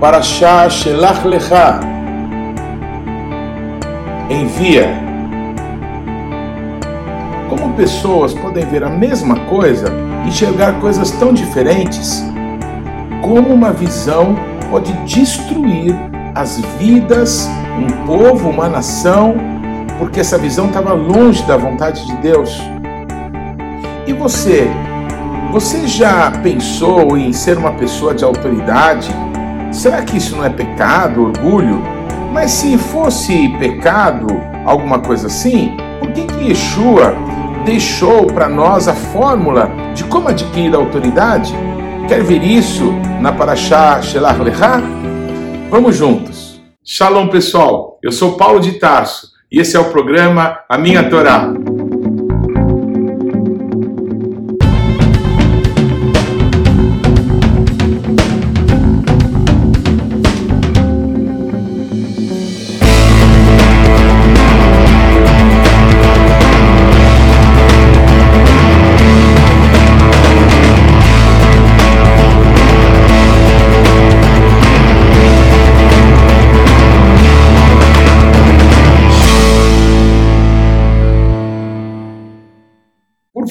Parashá Shelach Lecha. Envia. Como pessoas podem ver a mesma coisa enxergar coisas tão diferentes? Como uma visão pode destruir as vidas, um povo, uma nação, porque essa visão estava longe da vontade de Deus? E você? Você já pensou em ser uma pessoa de autoridade? Será que isso não é pecado, orgulho? Mas se fosse pecado, alguma coisa assim, por que, que Yeshua deixou para nós a fórmula de como adquirir autoridade? Quer ver isso na Parashá Shelach Lechá? Vamos juntos. Shalom pessoal, eu sou Paulo de Tarso e esse é o programa A Minha Torá.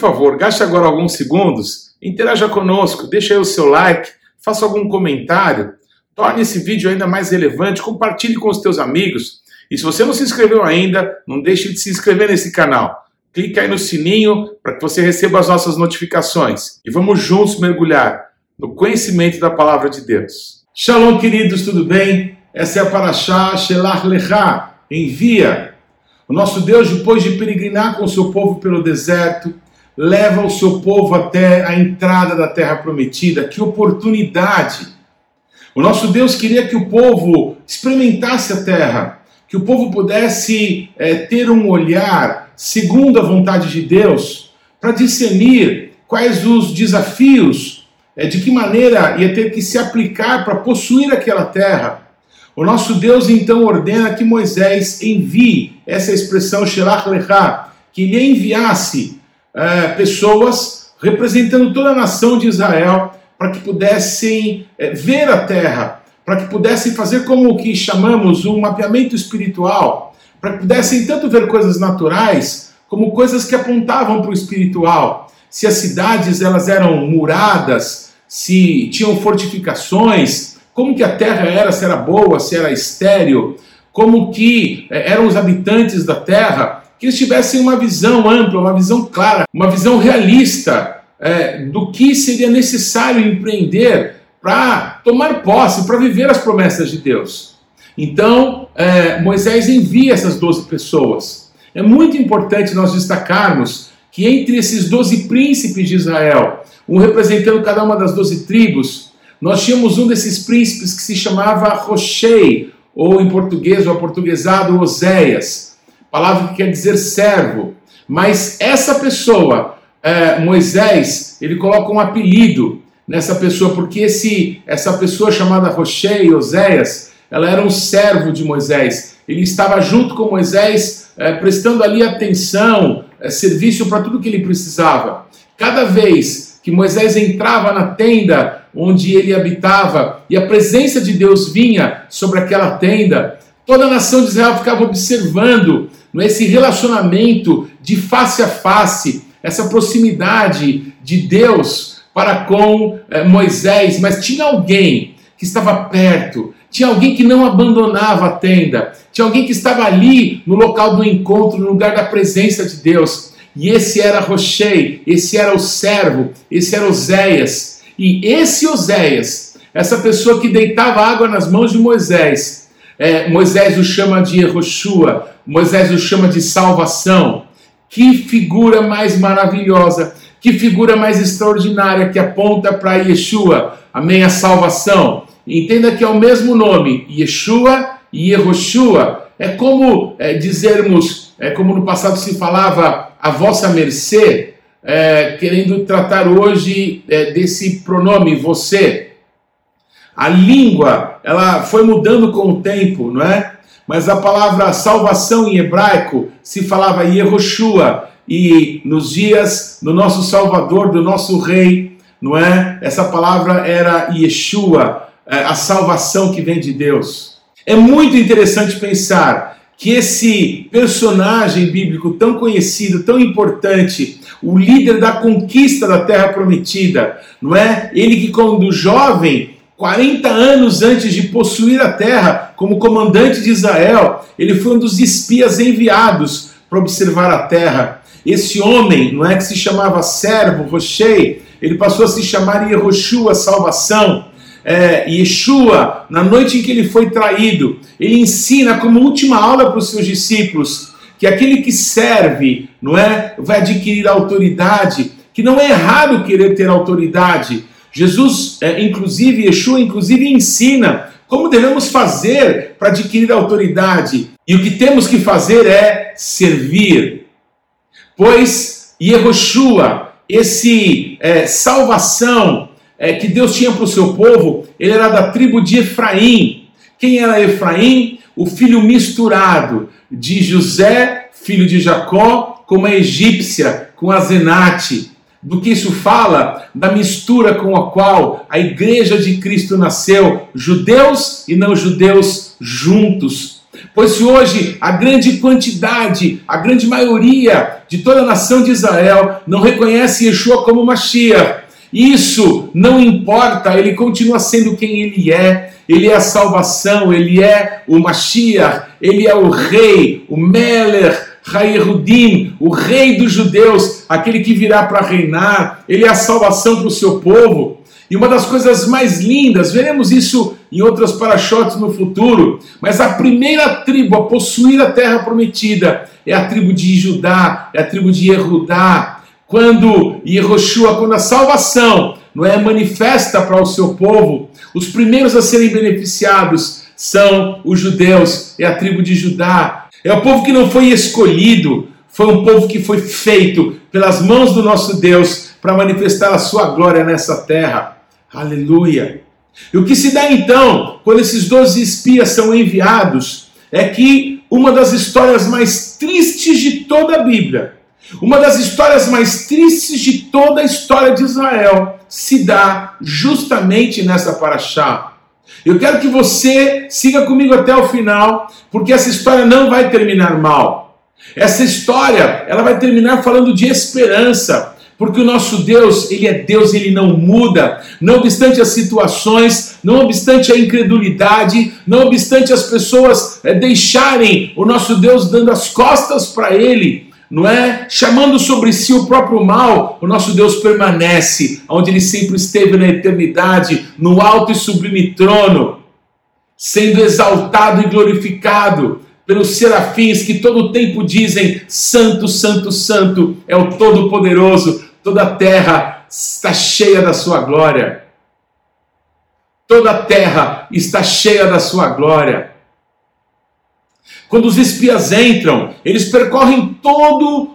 Favor, gaste agora alguns segundos, interaja conosco, deixe aí o seu like, faça algum comentário, torne esse vídeo ainda mais relevante, compartilhe com os teus amigos. E se você não se inscreveu ainda, não deixe de se inscrever nesse canal. Clique aí no sininho para que você receba as nossas notificações. E vamos juntos mergulhar no conhecimento da palavra de Deus. Shalom, queridos, tudo bem? Essa é a Parashá Shelach Lecha, envia. O nosso Deus, depois de peregrinar com o seu povo pelo deserto, leva o seu povo até a entrada da terra prometida. Que oportunidade! O nosso Deus queria que o povo experimentasse a terra, que o povo pudesse é, ter um olhar segundo a vontade de Deus, para discernir quais os desafios, é, de que maneira ia ter que se aplicar para possuir aquela terra. O nosso Deus então ordena que Moisés envie essa expressão Shelach Lecha, que lhe enviasse é, pessoas representando toda a nação de Israel para que pudessem é, ver a terra, para que pudessem fazer como o que chamamos um mapeamento espiritual, para que pudessem tanto ver coisas naturais como coisas que apontavam para o espiritual. Se as cidades elas eram muradas, se tinham fortificações, como que a terra era, se era boa, se era estéril, como que é, eram os habitantes da terra, que eles tivessem uma visão ampla, uma visão clara, uma visão realista é, do que seria necessário empreender para tomar posse, para viver as promessas de Deus. Então, é, Moisés envia essas 12 pessoas. É muito importante nós destacarmos que entre esses 12 príncipes de Israel, um representando cada uma das 12 tribos, nós tínhamos um desses príncipes que se chamava Rochei, ou em português, ou aportuguesado, Oséias palavra que quer dizer servo. Mas essa pessoa, é, Moisés, ele coloca um apelido nessa pessoa, porque esse, essa pessoa chamada Rochei, Oséias, ela era um servo de Moisés. Ele estava junto com Moisés, é, prestando ali atenção, é, serviço para tudo que ele precisava. Cada vez que Moisés entrava na tenda onde ele habitava e a presença de Deus vinha sobre aquela tenda, toda a nação de Israel ficava observando esse relacionamento de face a face, essa proximidade de Deus para com eh, Moisés, mas tinha alguém que estava perto, tinha alguém que não abandonava a tenda, tinha alguém que estava ali no local do encontro, no lugar da presença de Deus. E esse era Rochei, esse era o servo, esse era Oséias. E esse Oséias, essa pessoa que deitava água nas mãos de Moisés, é, Moisés o chama de Yehoshua, Moisés o chama de salvação. Que figura mais maravilhosa, que figura mais extraordinária que aponta para Yeshua, amém? A salvação. Entenda que é o mesmo nome, Yeshua e Yehoshua. É como é, dizermos, é como no passado se falava, a vossa mercê, é, querendo tratar hoje é, desse pronome, você. A língua, ela foi mudando com o tempo, não é? mas a palavra salvação em hebraico se falava Yehoshua, e nos dias do nosso Salvador, do nosso Rei, não é? Essa palavra era Yeshua. é, a salvação que vem de Deus. É muito interessante pensar que esse personagem bíblico tão conhecido, tão importante, o líder da conquista da terra prometida, não é? Ele que quando jovem, 40 anos antes de possuir a terra, como comandante de Israel, ele foi um dos espias enviados para observar a terra. Esse homem, não é que se chamava servo, Rochei, ele passou a se chamar Yehoshua, salvação. É, Yeshua, na noite em que ele foi traído, ele ensina como última aula para os seus discípulos que aquele que serve, não é, vai adquirir autoridade, que não é errado querer ter autoridade. Jesus, é, inclusive, Yeshua, inclusive, ensina como devemos fazer para adquirir autoridade. E o que temos que fazer é servir. Pois Yehoshua, esse é, salvação é, que Deus tinha para o seu povo, ele era da tribo de Efraim. Quem era Efraim? O filho misturado de José, filho de Jacó, com a egípcia, com a Zenate. Do que isso fala? Da mistura com a qual a igreja de Cristo nasceu, judeus e não judeus juntos. Pois se hoje a grande quantidade, a grande maioria de toda a nação de Israel não reconhece Yeshua como Mashiach, isso não importa, ele continua sendo quem ele é. Ele é a salvação, ele é o Mashiach, ele é o rei, o Meler, Hayerudim, o rei dos judeus, aquele que virá para reinar, ele é a salvação para o seu povo. E uma das coisas mais lindas, veremos isso em outras parachotes no futuro, mas a primeira tribo a possuir a terra prometida é a tribo de Judá, é a tribo de Yehudá. Quando Yehoshua, quando a salvação não é manifesta para o seu povo, os primeiros a serem beneficiados são os judeus, é a tribo de Judá. É o povo que não foi escolhido, foi um povo que foi feito pelas mãos do nosso Deus para manifestar a sua glória nessa terra. Aleluia. E o que se dá então, quando esses doze espias são enviados, é que uma das histórias mais tristes de toda a Bíblia, uma das histórias mais tristes de toda a história de Israel, se dá justamente nessa paraxá. Eu quero que você siga comigo até o final, porque essa história não vai terminar mal. Essa história, ela vai terminar falando de esperança, porque o nosso Deus, ele é Deus, ele não muda, não obstante as situações, não obstante a incredulidade, não obstante as pessoas é, deixarem o nosso Deus dando as costas para ele, não é? Chamando sobre si o próprio mal, o nosso Deus permanece onde ele sempre esteve na eternidade, no alto e sublime trono, sendo exaltado e glorificado pelos serafins que todo o tempo dizem: Santo, Santo, Santo é o Todo-Poderoso, toda a terra está cheia da sua glória. Toda a terra está cheia da sua glória. Quando os espias entram, eles percorrem todo.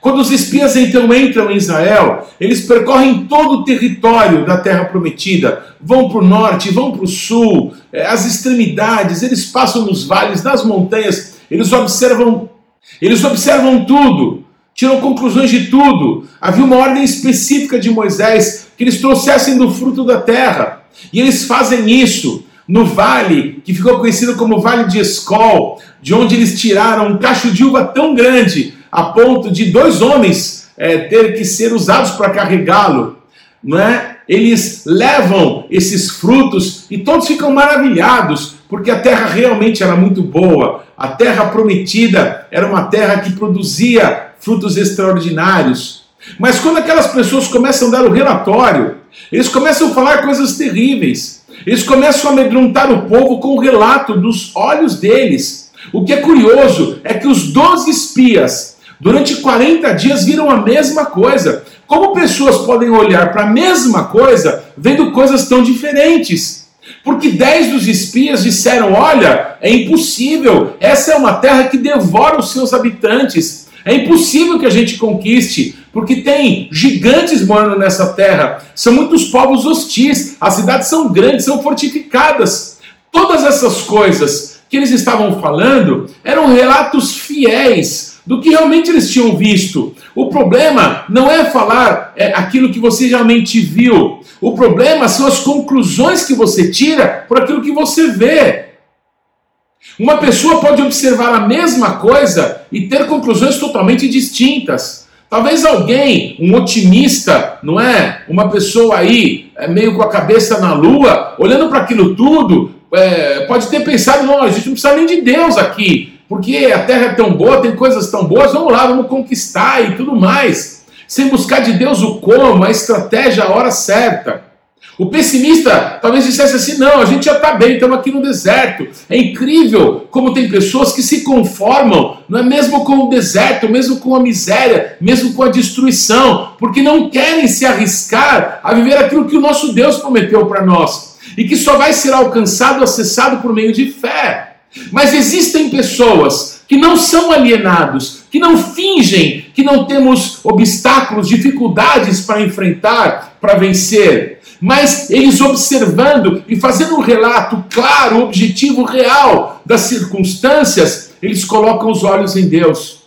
Quando os espias então entram em Israel, eles percorrem todo o território da terra prometida, vão para o norte, vão para o sul, eh, as extremidades, eles passam nos vales, nas montanhas, eles observam, eles observam tudo, tiram conclusões de tudo. Havia uma ordem específica de Moisés que eles trouxessem do fruto da terra, e eles fazem isso no vale que ficou conhecido como Vale de Escol, de onde eles tiraram um cacho de uva tão grande a ponto de dois homens é, que ser usados para carregá-lo, não é? Eles levam esses frutos e todos ficam maravilhados, porque a terra realmente era muito boa. A terra prometida era uma terra que produzia frutos extraordinários. Mas quando aquelas pessoas começam a dar o relatório, eles começam a falar coisas terríveis. Eles começam a amedrontar o povo com o relato dos olhos deles. O que é curioso é que os doze espias, durante 40 dias, viram a mesma coisa. Como pessoas podem olhar para a mesma coisa vendo coisas tão diferentes? Porque dez dos espias disseram: Olha, é impossível, essa é uma terra que devora os seus habitantes. É impossível que a gente conquiste, porque tem gigantes morando nessa terra. São muitos povos hostis, as cidades são grandes, são fortificadas. Todas essas coisas que eles estavam falando eram relatos fiéis do que realmente eles tinham visto. O problema não é falar é, aquilo que você realmente viu. O problema são as conclusões que você tira por aquilo que você vê. Uma pessoa pode observar a mesma coisa e ter conclusões totalmente distintas. Talvez alguém, um otimista, não é? Uma pessoa aí, é, meio com a cabeça na lua, olhando para aquilo tudo, é, pode ter pensado: não, a gente não precisa nem de Deus aqui, porque a terra é tão boa, tem coisas tão boas, vamos lá, vamos conquistar e tudo mais. Sem buscar de Deus o como, a estratégia, a hora certa. O pessimista talvez dissesse assim: não, a gente já está bem, estamos aqui no deserto. É incrível como tem pessoas que se conformam, não é mesmo com o deserto, mesmo com a miséria, mesmo com a destruição, porque não querem se arriscar a viver aquilo que o nosso Deus prometeu para nós e que só vai ser alcançado, acessado por meio de fé. Mas existem pessoas que não são alienados, que não fingem que não temos obstáculos, dificuldades para enfrentar, para vencer mas eles observando e fazendo um relato claro, objetivo, real das circunstâncias, eles colocam os olhos em Deus.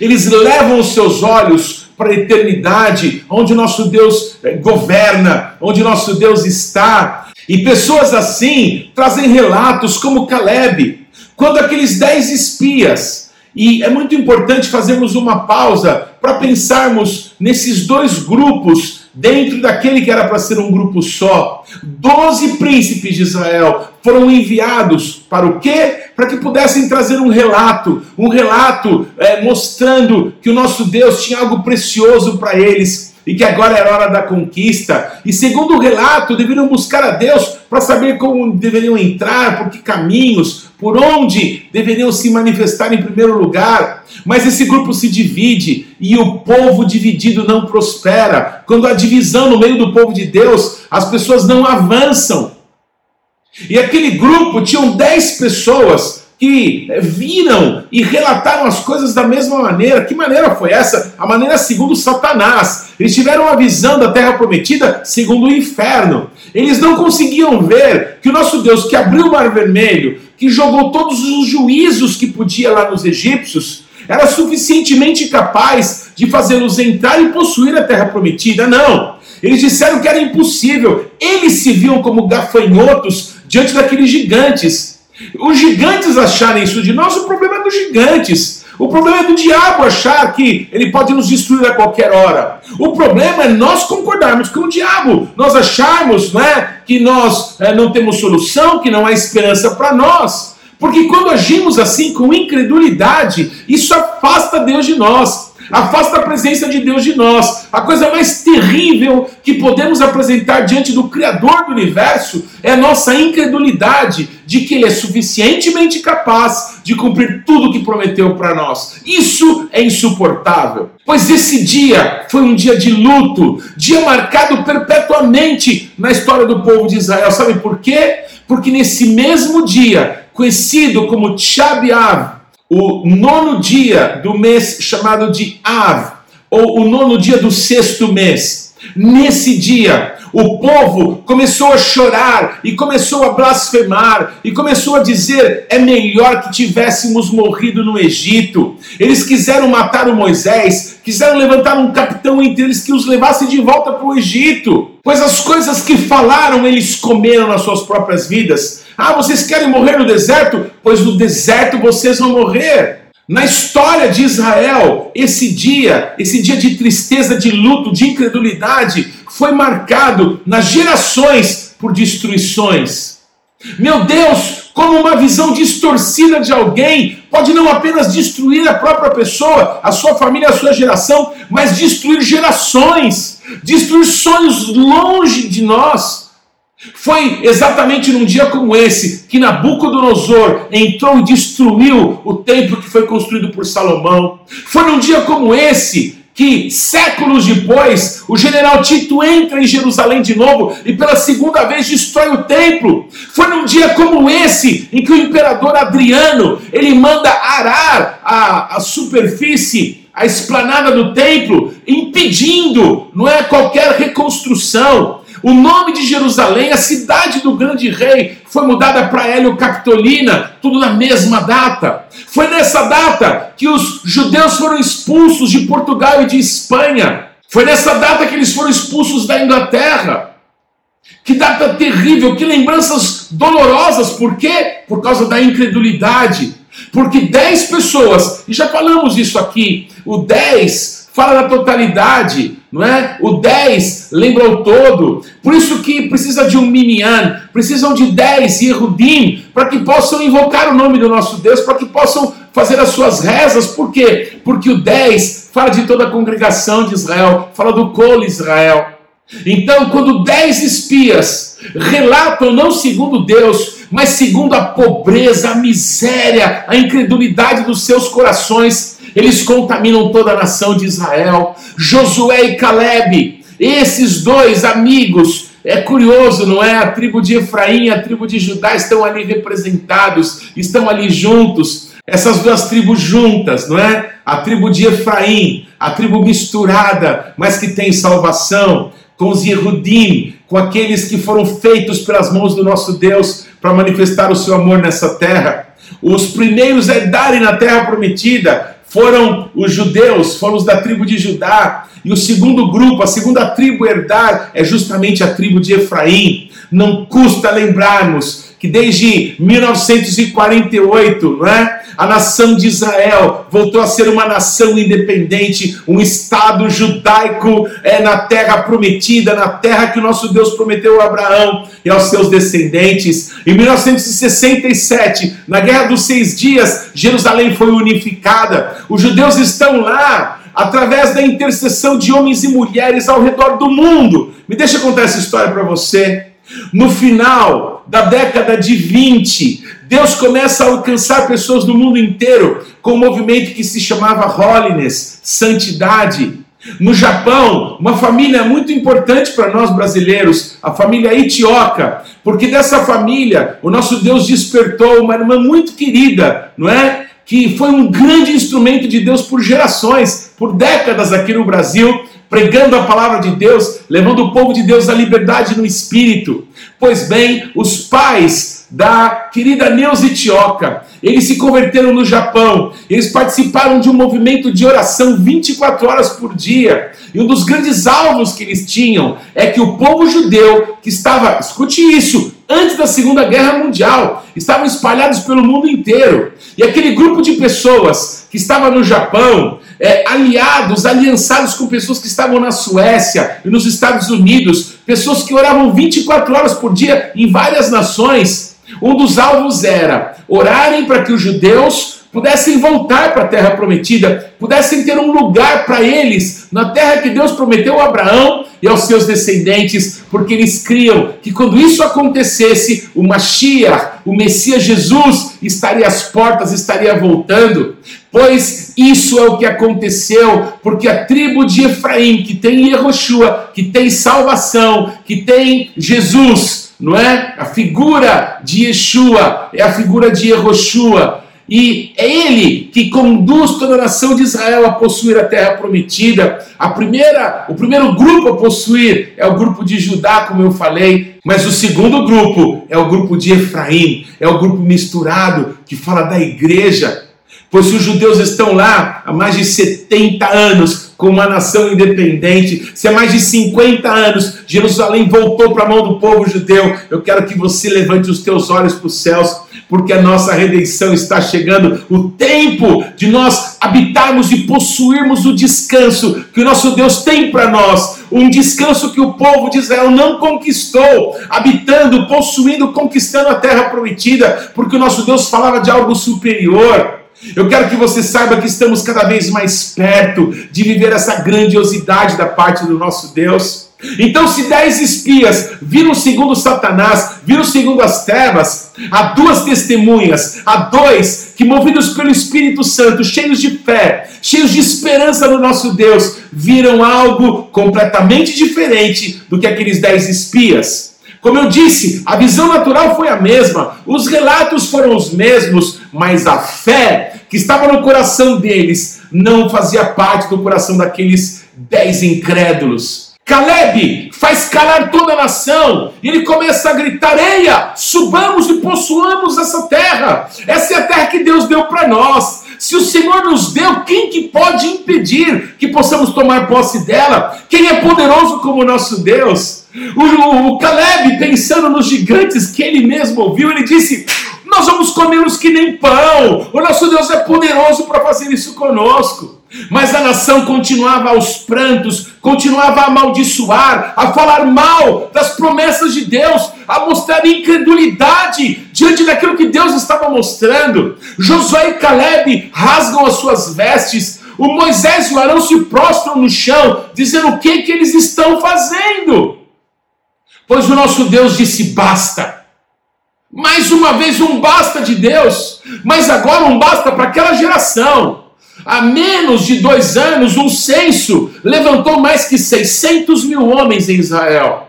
Eles levam os seus olhos para a eternidade, onde nosso Deus eh, governa, onde nosso Deus está. E pessoas assim trazem relatos como Caleb, quando aqueles dez espias. E é muito importante fazermos uma pausa para pensarmos nesses dois grupos dentro daquele que era para ser um grupo só. Doze príncipes de Israel foram enviados para o quê? Para que pudessem trazer um relato, um relato é, mostrando que o nosso Deus tinha algo precioso para eles e que agora era hora da conquista. E segundo o relato, deveriam buscar a Deus para saber como deveriam entrar, por que caminhos, por onde deveriam se manifestar em primeiro lugar. Mas esse grupo se divide e o povo dividido não prospera. Quando há divisão no meio do povo de Deus, as pessoas não avançam. E aquele grupo tinham dez pessoas que viram e relataram as coisas da mesma maneira. Que maneira foi essa? A maneira segundo Satanás. Eles tiveram a visão da terra prometida segundo o inferno. Eles não conseguiam ver que o nosso Deus, que abriu o mar vermelho, que jogou todos os juízos que podia lá nos egípcios, era suficientemente capaz de fazê-los entrar e possuir a terra prometida. Não. Eles disseram que era impossível. Eles se viam como gafanhotos diante daqueles gigantes. Os gigantes acharem isso de nós, o problema é dos gigantes. O problema é do diabo achar que ele pode nos destruir a qualquer hora. O problema é nós concordarmos com o diabo, nós acharmos né, que nós é, não temos solução, que não há esperança para nós. Porque quando agimos assim com incredulidade, isso afasta Deus de nós afasta a presença de Deus de nós. A coisa mais terrível que podemos apresentar diante do Criador do universo é a nossa incredulidade de que Ele é suficientemente capaz de cumprir tudo o que prometeu para nós. Isso é insuportável. Pois esse dia foi um dia de luto, dia marcado perpetuamente na história do povo de Israel. Sabe por quê? Porque nesse mesmo dia, conhecido como Shabiav, o nono dia do mês chamado de Av, ou o nono dia do sexto mês. Nesse dia, o povo começou a chorar e começou a blasfemar e começou a dizer: é melhor que tivéssemos morrido no Egito. Eles quiseram matar o Moisés, quiseram levantar um capitão entre eles que os levasse de volta para o Egito, pois as coisas que falaram eles comeram nas suas próprias vidas. Ah, vocês querem morrer no deserto? Pois no deserto vocês vão morrer. Na história de Israel, esse dia, esse dia de tristeza, de luto, de incredulidade, foi marcado nas gerações por destruições. Meu Deus, como uma visão distorcida de alguém pode não apenas destruir a própria pessoa, a sua família, a sua geração, mas destruir gerações, destruir sonhos longe de nós. Foi exatamente num dia como esse que Nabucodonosor entrou e destruiu o templo que foi construído por Salomão. Foi num dia como esse que, séculos depois, o general Tito entra em Jerusalém de novo e pela segunda vez destrói o templo. Foi num dia como esse em que o imperador Adriano ele manda arar a, a superfície a esplanada do templo, impedindo, não é qualquer reconstrução. O nome de Jerusalém, a cidade do grande rei, foi mudada para Hélio Capitolina, tudo na mesma data. Foi nessa data que os judeus foram expulsos de Portugal e de Espanha. Foi nessa data que eles foram expulsos da Inglaterra. Que data terrível, que lembranças dolorosas, por quê? Por causa da incredulidade. Porque 10 pessoas, e já falamos isso aqui, o 10 fala da totalidade, não é? O 10 lembra o todo. Por isso que precisa de um minyan, precisam de 10 Yehudim, para que possam invocar o nome do nosso Deus, para que possam fazer as suas rezas. Por quê? Porque o 10 fala de toda a congregação de Israel, fala do colo Israel. Então, quando dez espias relatam, não segundo Deus, mas segundo a pobreza, a miséria, a incredulidade dos seus corações, eles contaminam toda a nação de Israel. Josué e Caleb, esses dois amigos, é curioso, não é? A tribo de Efraim e a tribo de Judá estão ali representados, estão ali juntos. Essas duas tribos juntas, não é? A tribo de Efraim, a tribo misturada, mas que tem salvação com os Yehudim, com aqueles que foram feitos pelas mãos do nosso Deus para manifestar o seu amor nessa terra. Os primeiros a darem na terra prometida foram os judeus, foram os da tribo de Judá. E o segundo grupo, a segunda tribo herdar, é justamente a tribo de Efraim. Não custa lembrarmos que desde 1948, não é? a nação de Israel voltou a ser uma nação independente, um Estado judaico é, na terra prometida, na terra que o nosso Deus prometeu a Abraão e aos seus descendentes. Em 1967, na Guerra dos Seis Dias, Jerusalém foi unificada. Os judeus estão lá através da intercessão de homens e mulheres ao redor do mundo. Me deixa contar essa história para você. No final da década de 20, Deus começa a alcançar pessoas do mundo inteiro com um movimento que se chamava Holiness, santidade. No Japão, uma família muito importante para nós brasileiros, a família Itioca, porque dessa família o nosso Deus despertou uma irmã muito querida, não é? Que foi um grande instrumento de Deus por gerações, por décadas aqui no Brasil, pregando a palavra de Deus, levando o povo de Deus à liberdade no espírito. Pois bem, os pais da querida Neuza Itioca. Eles se converteram no Japão. Eles participaram de um movimento de oração 24 horas por dia. E um dos grandes alvos que eles tinham é que o povo judeu, que estava, escute isso, antes da Segunda Guerra Mundial, estavam espalhados pelo mundo inteiro. E aquele grupo de pessoas que estava no Japão, é, aliados, aliançados com pessoas que estavam na Suécia e nos Estados Unidos, pessoas que oravam 24 horas por dia em várias nações, um dos alvos era orarem para que os judeus pudessem voltar para a terra prometida, pudessem ter um lugar para eles na terra que Deus prometeu a Abraão e aos seus descendentes, porque eles criam que quando isso acontecesse, o Mashiach, o Messias Jesus, estaria às portas, estaria voltando. Pois isso é o que aconteceu, porque a tribo de Efraim, que tem Yehoshua, que tem salvação, que tem Jesus, não é? A figura de Yeshua é a figura de Yehoshua. E é ele que conduz toda a nação de Israel a possuir a terra prometida. A primeira, o primeiro grupo a possuir é o grupo de Judá, como eu falei, mas o segundo grupo é o grupo de Efraim, é o grupo misturado que fala da igreja. Pois se os judeus estão lá há mais de 70 anos, como uma nação independente. Se há mais de 50 anos Jerusalém voltou para a mão do povo judeu, eu quero que você levante os teus olhos para os céus, porque a nossa redenção está chegando. O tempo de nós habitarmos e possuirmos o descanso que o nosso Deus tem para nós, um descanso que o povo de Israel não conquistou, habitando, possuindo, conquistando a terra prometida, porque o nosso Deus falava de algo superior. Eu quero que você saiba que estamos cada vez mais perto de viver essa grandiosidade da parte do nosso Deus. Então, se dez espias viram segundo Satanás, viram segundo as trevas, há duas testemunhas, há dois que, movidos pelo Espírito Santo, cheios de fé, cheios de esperança no nosso Deus, viram algo completamente diferente do que aqueles dez espias. Como eu disse, a visão natural foi a mesma, os relatos foram os mesmos, mas a fé que estava no coração deles não fazia parte do coração daqueles dez incrédulos. Caleb faz calar toda a nação, e ele começa a gritar: Eia, subamos e possuamos essa terra. Essa é a terra que Deus deu para nós. Se o Senhor nos deu, quem que pode impedir que possamos tomar posse dela? Quem é poderoso como o nosso Deus? O, o, o Caleb, pensando nos gigantes que ele mesmo ouviu, ele disse: Nós vamos comê-los que nem pão. O nosso Deus é poderoso para fazer isso conosco. Mas a nação continuava aos prantos, continuava a amaldiçoar, a falar mal das promessas de Deus, a mostrar incredulidade diante daquilo que Deus estava mostrando. Josué e Caleb rasgam as suas vestes, o Moisés e o Arão se prostram no chão, dizendo o que, que eles estão fazendo. Pois o nosso Deus disse: basta. Mais uma vez, um basta de Deus, mas agora um basta para aquela geração Há menos de dois anos, um censo levantou mais que 600 mil homens em Israel.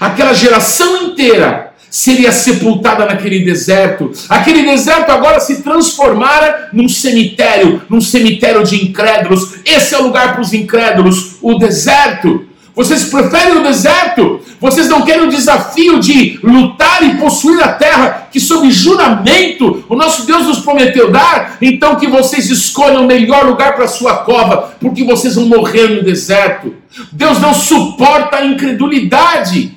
Aquela geração inteira seria sepultada naquele deserto. Aquele deserto agora se transformara num cemitério, num cemitério de incrédulos. Esse é o lugar para os incrédulos, o deserto. Vocês preferem o deserto? Vocês não querem o desafio de lutar e possuir a terra que, sob juramento, o nosso Deus nos prometeu dar? Então que vocês escolham o melhor lugar para a sua cova, porque vocês vão morrer no deserto. Deus não suporta a incredulidade.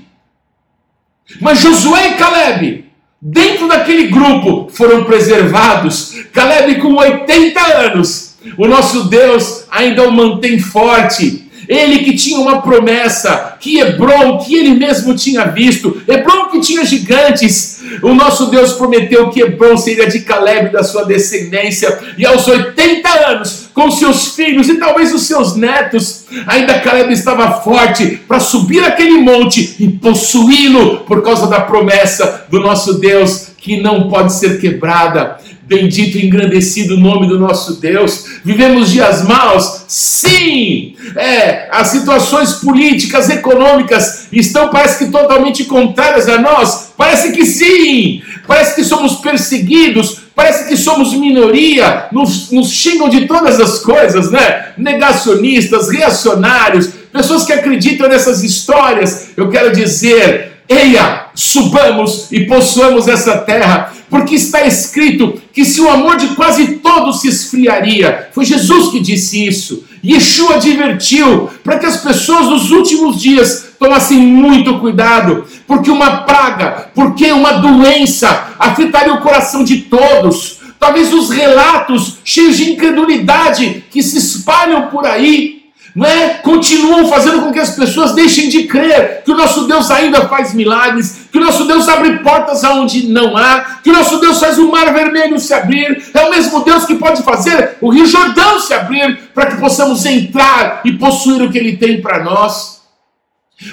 Mas Josué e Caleb, dentro daquele grupo, foram preservados. Caleb com 80 anos. O nosso Deus ainda o mantém forte ele que tinha uma promessa, que Hebron, que ele mesmo tinha visto, Hebron que tinha gigantes, o nosso Deus prometeu que Hebron seria de Caleb da sua descendência, e aos 80 anos, com seus filhos e talvez os seus netos, ainda Caleb estava forte para subir aquele monte e possuí-lo por causa da promessa do nosso Deus que não pode ser quebrada. Bendito e engrandecido o nome do nosso Deus. Vivemos dias maus? Sim! É, as situações políticas, econômicas estão, parece que, totalmente contrárias a nós. Parece que sim! Parece que somos perseguidos, parece que somos minoria, nos, nos xingam de todas as coisas, né? Negacionistas, reacionários, pessoas que acreditam nessas histórias. Eu quero dizer, eia, subamos e possuamos essa terra porque está escrito que se o amor de quase todos se esfriaria, foi Jesus que disse isso. Yeshua advertiu para que as pessoas nos últimos dias tomassem muito cuidado, porque uma praga, porque uma doença afetaria o coração de todos. Talvez os relatos cheios de incredulidade que se espalham por aí não é? continuam fazendo com que as pessoas deixem de crer que o nosso Deus ainda faz milagres, que o nosso Deus abre portas aonde não há, que o nosso Deus faz o mar vermelho se abrir, é o mesmo Deus que pode fazer o Rio Jordão se abrir para que possamos entrar e possuir o que Ele tem para nós.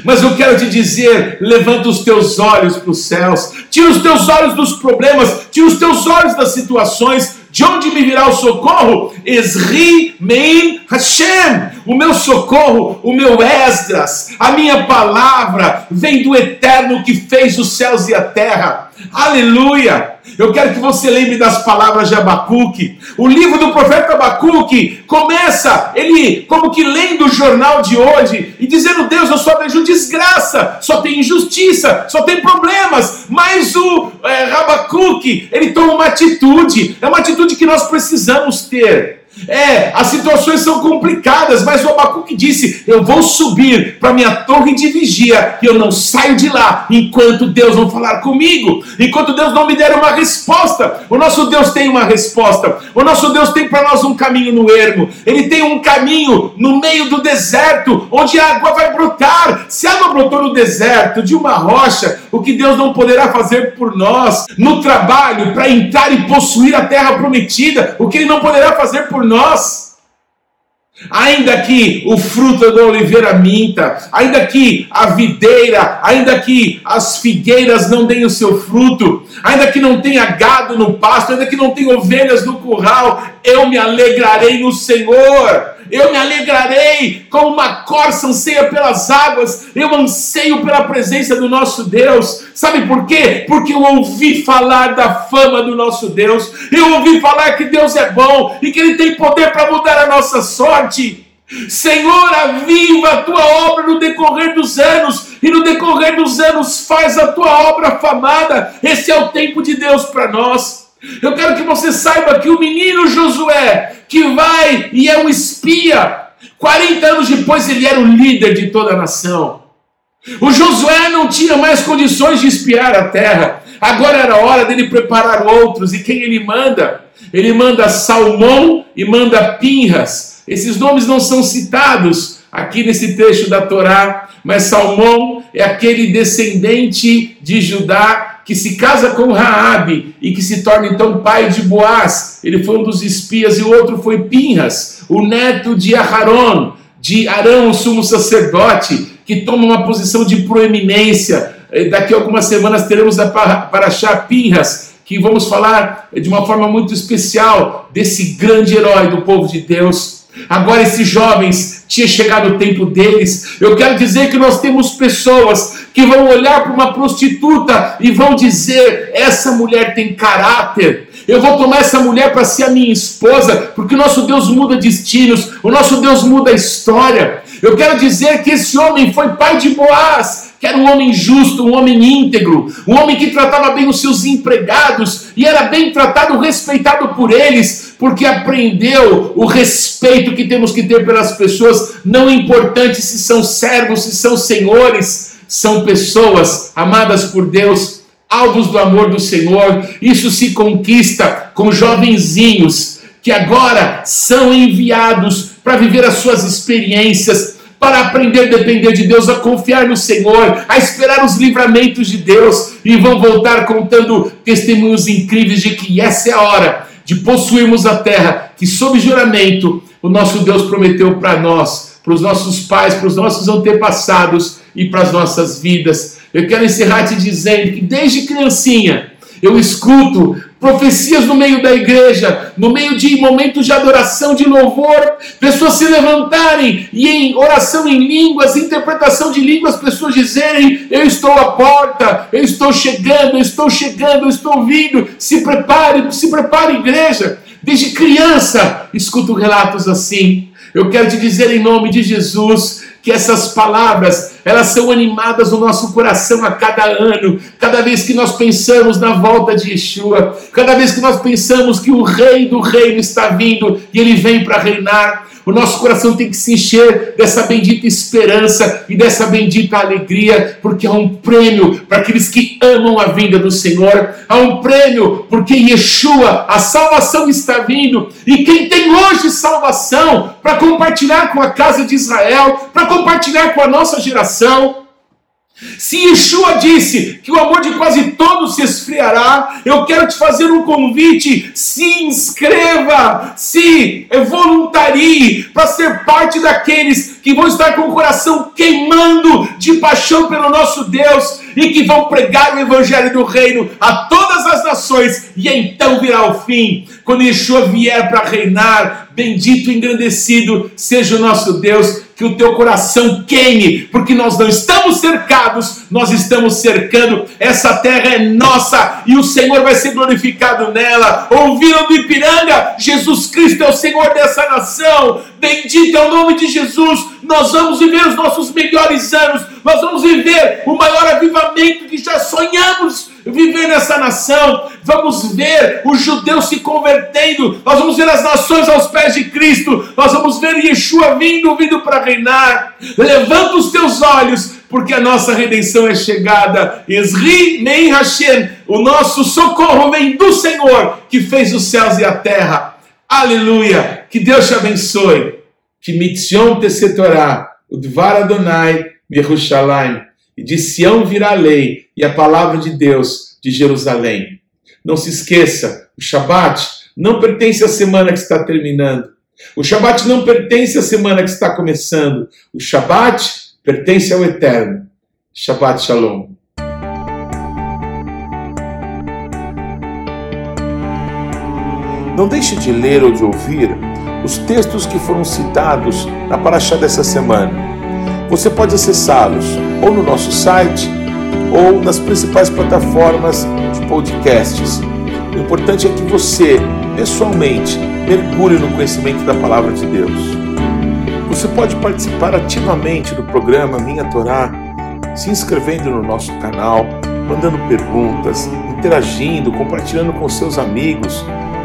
Mas eu quero te dizer: levanta os teus olhos para os céus, tira os teus olhos dos problemas, tira os teus olhos das situações, de onde me virá o socorro? Esri Mein Hashem. O meu socorro, o meu Esdras, a minha palavra vem do eterno que fez os céus e a terra. Aleluia! Eu quero que você lembre das palavras de Abacuque. O livro do profeta Abacuque começa, ele como que lendo o jornal de hoje e dizendo: Deus, eu só vejo desgraça, só tem injustiça, só tem problemas. Mas o é, Abacuque, ele toma uma atitude, é uma atitude que nós precisamos ter. É, as situações são complicadas, mas o Abacuque disse: Eu vou subir para minha torre de vigia e eu não saio de lá enquanto Deus não falar comigo, enquanto Deus não me der uma resposta. O nosso Deus tem uma resposta, o nosso Deus tem para nós um caminho no ermo, ele tem um caminho no meio do deserto, onde a água vai brotar. Se a água brotou no deserto de uma rocha, o que Deus não poderá fazer por nós, no trabalho, para entrar e possuir a terra prometida, o que Ele não poderá fazer por nós. Ainda que o fruto da oliveira minta, ainda que a videira, ainda que as figueiras não deem o seu fruto, ainda que não tenha gado no pasto, ainda que não tenha ovelhas no curral, eu me alegrarei no Senhor eu me alegrarei como uma corça anseia pelas águas, eu anseio pela presença do nosso Deus. Sabe por quê? Porque eu ouvi falar da fama do nosso Deus, eu ouvi falar que Deus é bom e que Ele tem poder para mudar a nossa sorte. Senhor, aviva a tua obra no decorrer dos anos, e no decorrer dos anos faz a tua obra afamada. Esse é o tempo de Deus para nós. Eu quero que você saiba que o menino Josué, que vai e é um espia, 40 anos depois ele era o líder de toda a nação. O Josué não tinha mais condições de espiar a terra. Agora era hora dele preparar outros. E quem ele manda? Ele manda Salmão e manda Pinhas. Esses nomes não são citados aqui nesse trecho da Torá, mas Salmão é aquele descendente de Judá que se casa com Raabe e que se torna então pai de Boaz. Ele foi um dos espias e o outro foi Pinhas, o neto de Aharon, de Arão, o sumo sacerdote, que toma uma posição de proeminência. Daqui a algumas semanas teremos a Paraxá Pinhas, que vamos falar de uma forma muito especial desse grande herói do povo de Deus. Agora, esses jovens, tinha chegado o tempo deles. Eu quero dizer que nós temos pessoas que vão olhar para uma prostituta e vão dizer: essa mulher tem caráter. Eu vou tomar essa mulher para ser a minha esposa, porque o nosso Deus muda destinos, o nosso Deus muda a história. Eu quero dizer que esse homem foi pai de Boaz, que era um homem justo, um homem íntegro, um homem que tratava bem os seus empregados e era bem tratado, respeitado por eles, porque aprendeu o respeito que temos que ter pelas pessoas, não importante se são servos, se são senhores, são pessoas amadas por Deus, alvos do amor do Senhor. Isso se conquista com jovenzinhos que agora são enviados para viver as suas experiências, para aprender a depender de Deus, a confiar no Senhor, a esperar os livramentos de Deus e vão voltar contando testemunhos incríveis de que essa é a hora de possuirmos a terra que, sob juramento, o nosso Deus prometeu para nós, para os nossos pais, para os nossos antepassados e para as nossas vidas. Eu quero encerrar te dizendo que desde criancinha eu escuto profecias no meio da igreja, no meio de momentos de adoração, de louvor, pessoas se levantarem e em oração em línguas, interpretação de línguas, pessoas dizerem: Eu estou à porta, eu estou chegando, eu estou chegando, eu estou vindo, se prepare, se prepare, igreja. Desde criança, escuto relatos assim. Eu quero te dizer em nome de Jesus que essas palavras, elas são animadas no nosso coração a cada ano, cada vez que nós pensamos na volta de Yeshua, cada vez que nós pensamos que o rei do reino está vindo e ele vem para reinar, o nosso coração tem que se encher dessa bendita esperança e dessa bendita alegria, porque há um prêmio para aqueles que amam a vinda do Senhor. Há um prêmio porque Yeshua, a salvação está vindo. E quem tem hoje salvação para compartilhar com a casa de Israel, para compartilhar com a nossa geração, se Yeshua disse que o amor de quase todos se esfriará, eu quero te fazer um convite: se inscreva, se voluntarie para ser parte daqueles que vão estar com o coração queimando de paixão pelo nosso Deus e que vão pregar o evangelho do reino a todas as nações, e então virá o fim, quando Yeshua vier para reinar, bendito e engrandecido seja o nosso Deus que o teu coração queime, porque nós não estamos cercados, nós estamos cercando. Essa terra é nossa e o Senhor vai ser glorificado nela. Ouviram do Ipiranga? Jesus Cristo é o Senhor dessa nação. Bendito é o nome de Jesus. Nós vamos viver os nossos melhores anos, nós vamos viver o maior avivamento que já sonhamos viver nessa nação, vamos ver os judeus se convertendo, nós vamos ver as nações aos pés de Cristo, nós vamos ver Yeshua vindo, vindo para reinar. Levanta os teus olhos, porque a nossa redenção é chegada. Esri Nei Hashem, o nosso socorro vem do Senhor, que fez os céus e a terra. Aleluia! Que Deus te abençoe. Que mitzion tesetorá, o Dvar Adonai, Yerushalayim e de Sião virá a lei e a palavra de Deus de Jerusalém. Não se esqueça, o Shabat não pertence à semana que está terminando. O Shabat não pertence à semana que está começando. O Shabat pertence ao Eterno. Shabat Shalom. Não deixe de ler ou de ouvir os textos que foram citados na paraxá dessa semana você pode acessá-los ou no nosso site ou nas principais plataformas de podcasts. O importante é que você, pessoalmente, mergulhe no conhecimento da palavra de Deus. Você pode participar ativamente do programa Minha Torá, se inscrevendo no nosso canal, mandando perguntas, interagindo, compartilhando com seus amigos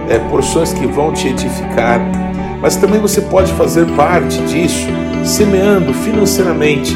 é, porções que vão te edificar. Mas também você pode fazer parte disso, semeando financeiramente